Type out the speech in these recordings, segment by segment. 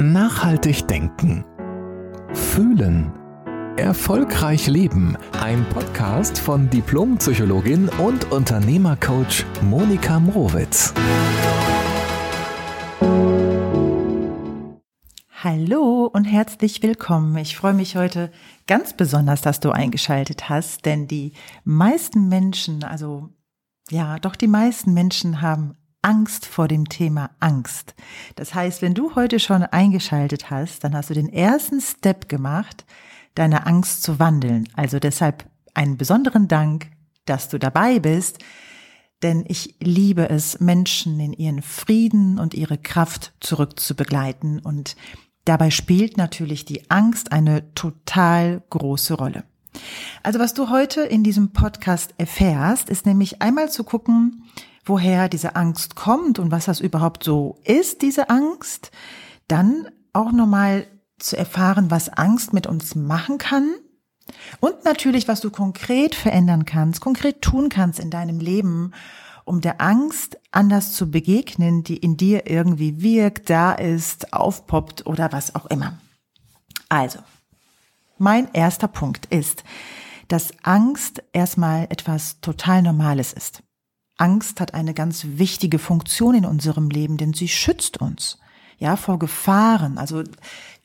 Nachhaltig denken. Fühlen. Erfolgreich leben. Ein Podcast von Diplompsychologin und Unternehmercoach Monika Mrowitz. Hallo und herzlich willkommen. Ich freue mich heute ganz besonders, dass du eingeschaltet hast, denn die meisten Menschen, also ja, doch die meisten Menschen haben Angst vor dem Thema Angst. Das heißt, wenn du heute schon eingeschaltet hast, dann hast du den ersten Step gemacht, deine Angst zu wandeln. Also deshalb einen besonderen Dank, dass du dabei bist, denn ich liebe es, Menschen in ihren Frieden und ihre Kraft zurückzubegleiten und dabei spielt natürlich die Angst eine total große Rolle. Also was du heute in diesem Podcast erfährst, ist nämlich einmal zu gucken, woher diese Angst kommt und was das überhaupt so ist, diese Angst. Dann auch nochmal zu erfahren, was Angst mit uns machen kann. Und natürlich, was du konkret verändern kannst, konkret tun kannst in deinem Leben, um der Angst anders zu begegnen, die in dir irgendwie wirkt, da ist, aufpoppt oder was auch immer. Also, mein erster Punkt ist, dass Angst erstmal etwas total Normales ist. Angst hat eine ganz wichtige Funktion in unserem Leben, denn sie schützt uns, ja, vor Gefahren. Also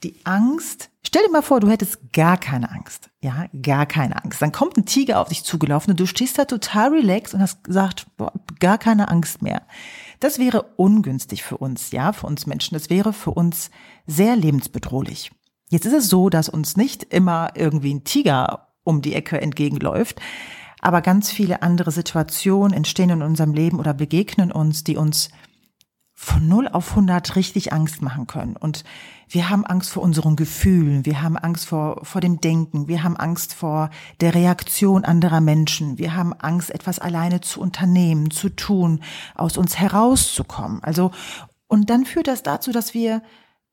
die Angst, stell dir mal vor, du hättest gar keine Angst, ja, gar keine Angst. Dann kommt ein Tiger auf dich zugelaufen und du stehst da total relaxed und hast gesagt, boah, gar keine Angst mehr. Das wäre ungünstig für uns, ja, für uns Menschen. Das wäre für uns sehr lebensbedrohlich. Jetzt ist es so, dass uns nicht immer irgendwie ein Tiger um die Ecke entgegenläuft, aber ganz viele andere Situationen entstehen in unserem Leben oder begegnen uns, die uns von 0 auf 100 richtig Angst machen können. Und wir haben Angst vor unseren Gefühlen, wir haben Angst vor, vor dem Denken, wir haben Angst vor der Reaktion anderer Menschen, wir haben Angst, etwas alleine zu unternehmen, zu tun, aus uns herauszukommen. Also, und dann führt das dazu, dass wir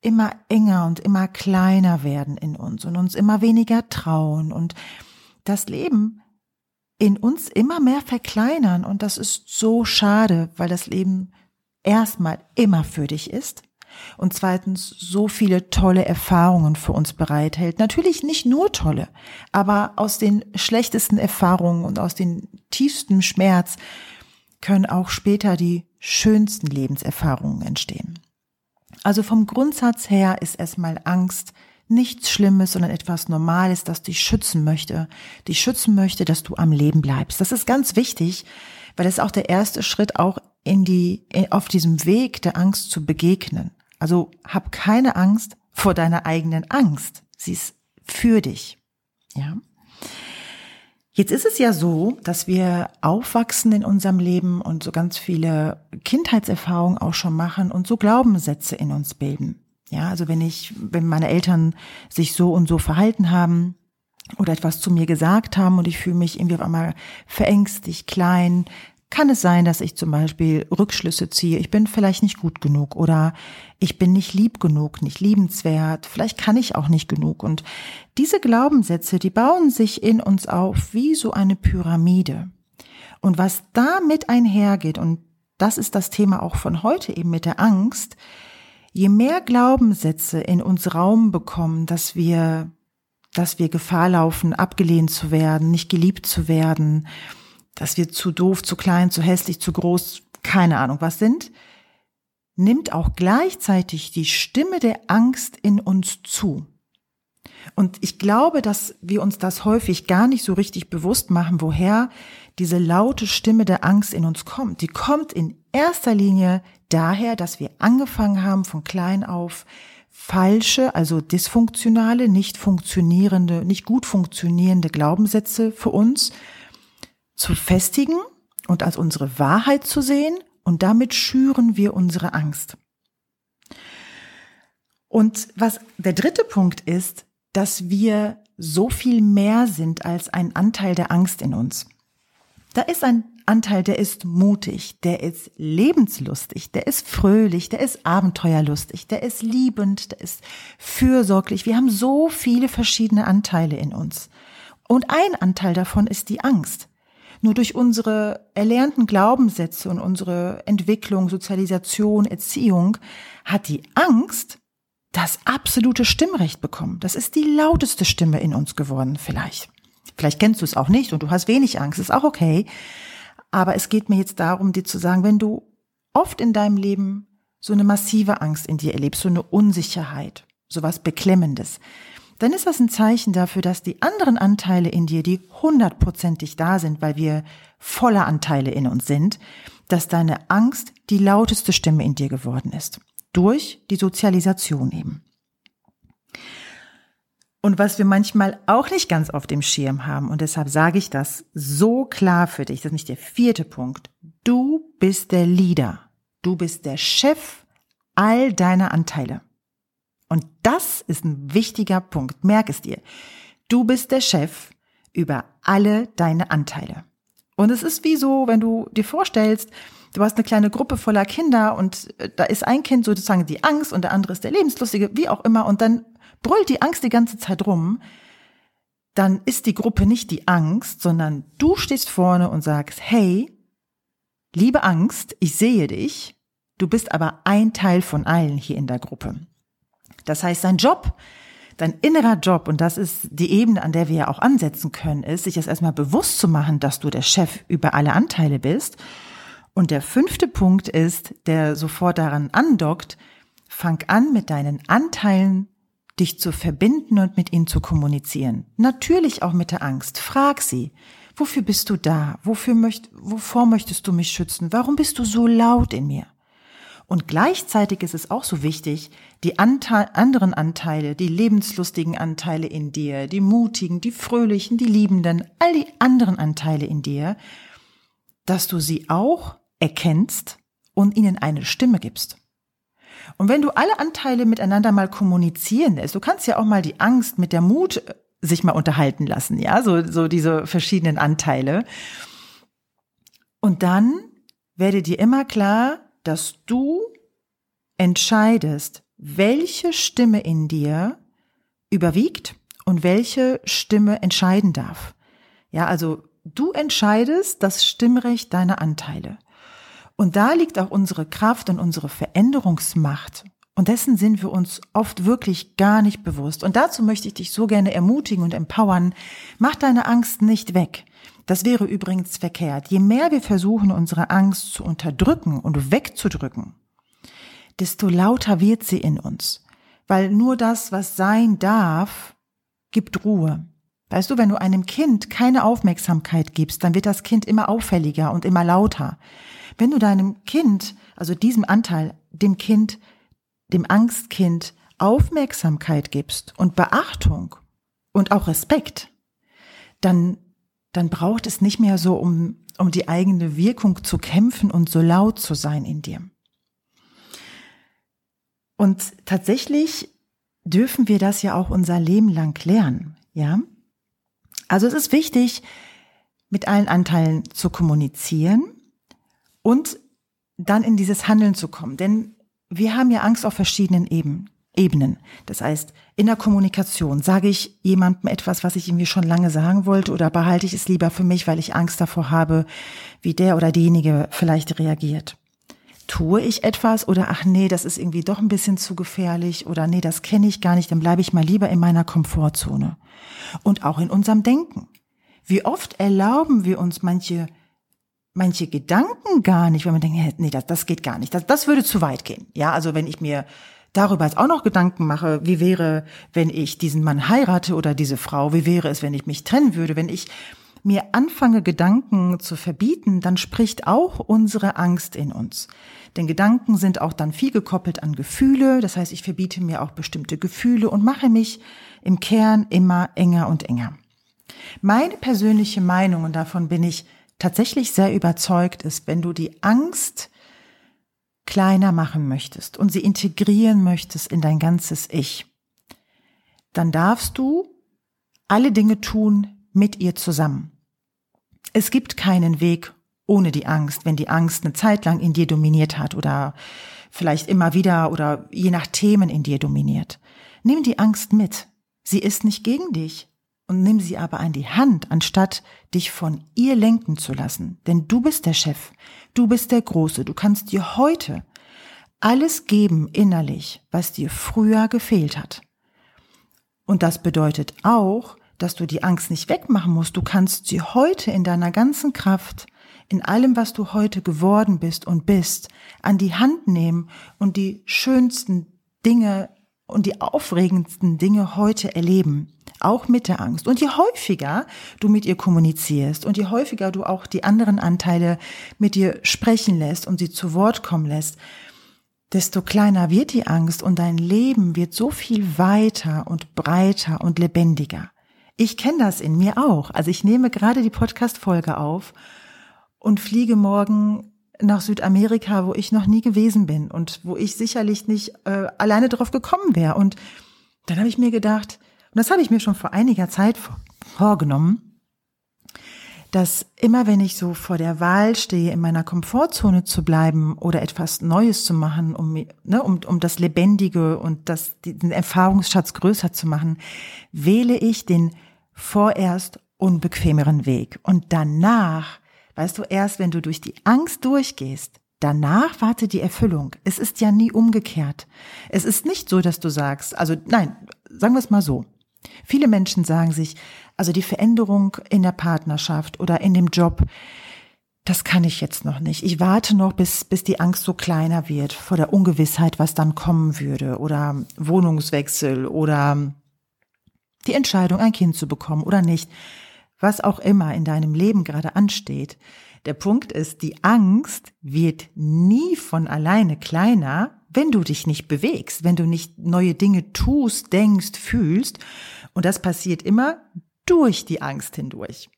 immer enger und immer kleiner werden in uns und uns immer weniger trauen und das Leben in uns immer mehr verkleinern und das ist so schade, weil das Leben erstmal immer für dich ist und zweitens so viele tolle Erfahrungen für uns bereithält. Natürlich nicht nur tolle, aber aus den schlechtesten Erfahrungen und aus den tiefsten Schmerz können auch später die schönsten Lebenserfahrungen entstehen. Also vom Grundsatz her ist erstmal Angst nichts Schlimmes, sondern etwas Normales, das dich schützen möchte, dich schützen möchte, dass du am Leben bleibst. Das ist ganz wichtig, weil das ist auch der erste Schritt auch in die, auf diesem Weg der Angst zu begegnen. Also hab keine Angst vor deiner eigenen Angst. Sie ist für dich. Ja. Jetzt ist es ja so, dass wir aufwachsen in unserem Leben und so ganz viele Kindheitserfahrungen auch schon machen und so Glaubenssätze in uns bilden. Ja, also wenn ich, wenn meine Eltern sich so und so verhalten haben oder etwas zu mir gesagt haben und ich fühle mich irgendwie auf einmal verängstigt, klein, kann es sein, dass ich zum Beispiel Rückschlüsse ziehe. Ich bin vielleicht nicht gut genug oder ich bin nicht lieb genug, nicht liebenswert. Vielleicht kann ich auch nicht genug. Und diese Glaubenssätze, die bauen sich in uns auf wie so eine Pyramide. Und was damit einhergeht, und das ist das Thema auch von heute eben mit der Angst, je mehr Glaubenssätze in uns Raum bekommen, dass wir, dass wir Gefahr laufen, abgelehnt zu werden, nicht geliebt zu werden, dass wir zu doof, zu klein, zu hässlich, zu groß, keine Ahnung was sind, nimmt auch gleichzeitig die Stimme der Angst in uns zu. Und ich glaube, dass wir uns das häufig gar nicht so richtig bewusst machen, woher diese laute Stimme der Angst in uns kommt. Die kommt in erster Linie daher, dass wir angefangen haben von klein auf falsche, also dysfunktionale, nicht funktionierende, nicht gut funktionierende Glaubenssätze für uns zu festigen und als unsere Wahrheit zu sehen und damit schüren wir unsere Angst. Und was der dritte Punkt ist, dass wir so viel mehr sind als ein Anteil der Angst in uns. Da ist ein Anteil, der ist mutig, der ist lebenslustig, der ist fröhlich, der ist abenteuerlustig, der ist liebend, der ist fürsorglich. Wir haben so viele verschiedene Anteile in uns. Und ein Anteil davon ist die Angst. Nur durch unsere erlernten Glaubenssätze und unsere Entwicklung, Sozialisation, Erziehung hat die Angst das absolute Stimmrecht bekommen. Das ist die lauteste Stimme in uns geworden, vielleicht. Vielleicht kennst du es auch nicht und du hast wenig Angst, ist auch okay. Aber es geht mir jetzt darum, dir zu sagen, wenn du oft in deinem Leben so eine massive Angst in dir erlebst, so eine Unsicherheit, so was Beklemmendes, dann ist das ein Zeichen dafür, dass die anderen Anteile in dir, die hundertprozentig da sind, weil wir voller Anteile in uns sind, dass deine Angst die lauteste Stimme in dir geworden ist. Durch die Sozialisation eben. Und was wir manchmal auch nicht ganz auf dem Schirm haben, und deshalb sage ich das so klar für dich, das ist nicht der vierte Punkt. Du bist der Leader. Du bist der Chef all deiner Anteile. Und das ist ein wichtiger Punkt. Merk es dir. Du bist der Chef über alle deine Anteile. Und es ist wie so, wenn du dir vorstellst, du hast eine kleine Gruppe voller Kinder und äh, da ist ein Kind sozusagen die Angst und der andere ist der Lebenslustige, wie auch immer, und dann brüllt die Angst die ganze Zeit rum, dann ist die Gruppe nicht die Angst, sondern du stehst vorne und sagst, hey, liebe Angst, ich sehe dich, du bist aber ein Teil von allen hier in der Gruppe. Das heißt, sein Job, dein innerer Job, und das ist die Ebene, an der wir ja auch ansetzen können, ist, sich jetzt erstmal bewusst zu machen, dass du der Chef über alle Anteile bist. Und der fünfte Punkt ist, der sofort daran andockt, fang an mit deinen Anteilen dich zu verbinden und mit ihnen zu kommunizieren. Natürlich auch mit der Angst. Frag sie. Wofür bist du da? Wofür möcht, wovor möchtest du mich schützen? Warum bist du so laut in mir? Und gleichzeitig ist es auch so wichtig, die Anteil, anderen Anteile, die lebenslustigen Anteile in dir, die mutigen, die fröhlichen, die liebenden, all die anderen Anteile in dir, dass du sie auch erkennst und ihnen eine Stimme gibst. Und wenn du alle Anteile miteinander mal kommunizieren lässt, du kannst ja auch mal die Angst mit der Mut äh, sich mal unterhalten lassen, ja, so, so diese verschiedenen Anteile. Und dann werde dir immer klar, dass du entscheidest, welche Stimme in dir überwiegt und welche Stimme entscheiden darf. Ja, also du entscheidest das Stimmrecht deiner Anteile. Und da liegt auch unsere Kraft und unsere Veränderungsmacht. Und dessen sind wir uns oft wirklich gar nicht bewusst. Und dazu möchte ich dich so gerne ermutigen und empowern. Mach deine Angst nicht weg. Das wäre übrigens verkehrt. Je mehr wir versuchen, unsere Angst zu unterdrücken und wegzudrücken, desto lauter wird sie in uns. Weil nur das, was sein darf, gibt Ruhe. Weißt du, wenn du einem Kind keine Aufmerksamkeit gibst, dann wird das Kind immer auffälliger und immer lauter. Wenn du deinem Kind, also diesem Anteil, dem Kind, dem Angstkind Aufmerksamkeit gibst und Beachtung und auch Respekt, dann dann braucht es nicht mehr so, um, um die eigene Wirkung zu kämpfen und so laut zu sein in dir. Und tatsächlich dürfen wir das ja auch unser Leben lang lernen, ja? Also es ist wichtig, mit allen Anteilen zu kommunizieren und dann in dieses Handeln zu kommen. Denn wir haben ja Angst auf verschiedenen Ebenen. Das heißt, in der Kommunikation sage ich jemandem etwas, was ich irgendwie schon lange sagen wollte oder behalte ich es lieber für mich, weil ich Angst davor habe, wie der oder diejenige vielleicht reagiert. Tue ich etwas oder ach nee, das ist irgendwie doch ein bisschen zu gefährlich oder nee, das kenne ich gar nicht, dann bleibe ich mal lieber in meiner Komfortzone. Und auch in unserem Denken. Wie oft erlauben wir uns manche manche Gedanken gar nicht, wenn man denkt, nee, das, das geht gar nicht, das, das würde zu weit gehen. Ja, also wenn ich mir darüber jetzt auch noch Gedanken mache, wie wäre, wenn ich diesen Mann heirate oder diese Frau, wie wäre es, wenn ich mich trennen würde, wenn ich mir anfange, Gedanken zu verbieten, dann spricht auch unsere Angst in uns. Denn Gedanken sind auch dann viel gekoppelt an Gefühle. Das heißt, ich verbiete mir auch bestimmte Gefühle und mache mich im Kern immer enger und enger. Meine persönliche Meinung, und davon bin ich tatsächlich sehr überzeugt, ist, wenn du die Angst kleiner machen möchtest und sie integrieren möchtest in dein ganzes Ich, dann darfst du alle Dinge tun mit ihr zusammen. Es gibt keinen Weg ohne die Angst, wenn die Angst eine Zeit lang in dir dominiert hat oder vielleicht immer wieder oder je nach Themen in dir dominiert. Nimm die Angst mit. Sie ist nicht gegen dich und nimm sie aber an die Hand, anstatt dich von ihr lenken zu lassen. Denn du bist der Chef, du bist der Große, du kannst dir heute alles geben innerlich, was dir früher gefehlt hat. Und das bedeutet auch, dass du die Angst nicht wegmachen musst. Du kannst sie heute in deiner ganzen Kraft, in allem, was du heute geworden bist und bist, an die Hand nehmen und die schönsten Dinge und die aufregendsten Dinge heute erleben. Auch mit der Angst. Und je häufiger du mit ihr kommunizierst und je häufiger du auch die anderen Anteile mit dir sprechen lässt und sie zu Wort kommen lässt, desto kleiner wird die Angst und dein Leben wird so viel weiter und breiter und lebendiger. Ich kenne das in mir auch. Also ich nehme gerade die Podcast-Folge auf und fliege morgen nach Südamerika, wo ich noch nie gewesen bin und wo ich sicherlich nicht äh, alleine drauf gekommen wäre. Und dann habe ich mir gedacht, und das habe ich mir schon vor einiger Zeit vorgenommen, dass immer wenn ich so vor der Wahl stehe, in meiner Komfortzone zu bleiben oder etwas Neues zu machen, um, ne, um, um das Lebendige und das, den Erfahrungsschatz größer zu machen, wähle ich den vorerst unbequemeren Weg. Und danach, weißt du, erst wenn du durch die Angst durchgehst, danach wartet die Erfüllung. Es ist ja nie umgekehrt. Es ist nicht so, dass du sagst, also nein, sagen wir es mal so. Viele Menschen sagen sich, also die Veränderung in der Partnerschaft oder in dem Job, das kann ich jetzt noch nicht. Ich warte noch, bis, bis die Angst so kleiner wird vor der Ungewissheit, was dann kommen würde oder Wohnungswechsel oder die Entscheidung, ein Kind zu bekommen oder nicht, was auch immer in deinem Leben gerade ansteht. Der Punkt ist, die Angst wird nie von alleine kleiner, wenn du dich nicht bewegst, wenn du nicht neue Dinge tust, denkst, fühlst. Und das passiert immer durch die Angst hindurch.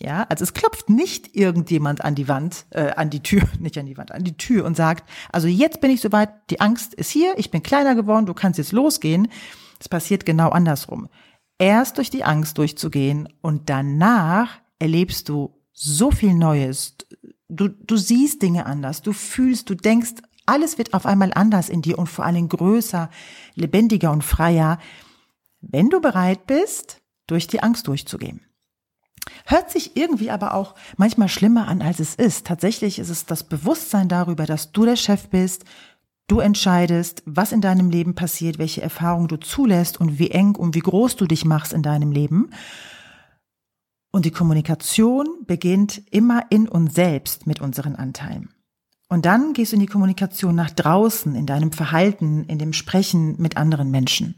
Ja, also es klopft nicht irgendjemand an die Wand, äh, an die Tür, nicht an die Wand, an die Tür und sagt, also jetzt bin ich soweit, die Angst ist hier, ich bin kleiner geworden, du kannst jetzt losgehen. Es passiert genau andersrum erst durch die Angst durchzugehen und danach erlebst du so viel Neues. Du, du siehst Dinge anders, du fühlst, du denkst, alles wird auf einmal anders in dir und vor allem größer, lebendiger und freier, wenn du bereit bist, durch die Angst durchzugehen. Hört sich irgendwie aber auch manchmal schlimmer an, als es ist. Tatsächlich ist es das Bewusstsein darüber, dass du der Chef bist, Du entscheidest, was in deinem Leben passiert, welche Erfahrungen du zulässt und wie eng und wie groß du dich machst in deinem Leben. Und die Kommunikation beginnt immer in uns selbst mit unseren Anteilen. Und dann gehst du in die Kommunikation nach draußen, in deinem Verhalten, in dem Sprechen mit anderen Menschen.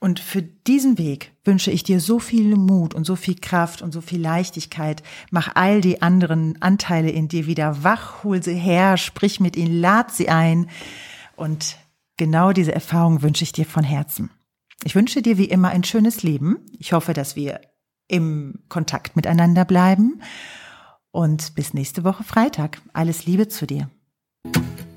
Und für diesen Weg wünsche ich dir so viel Mut und so viel Kraft und so viel Leichtigkeit. Mach all die anderen Anteile in dir wieder wach, hol sie her, sprich mit ihnen, lad sie ein. Und genau diese Erfahrung wünsche ich dir von Herzen. Ich wünsche dir wie immer ein schönes Leben. Ich hoffe, dass wir im Kontakt miteinander bleiben. Und bis nächste Woche Freitag. Alles Liebe zu dir.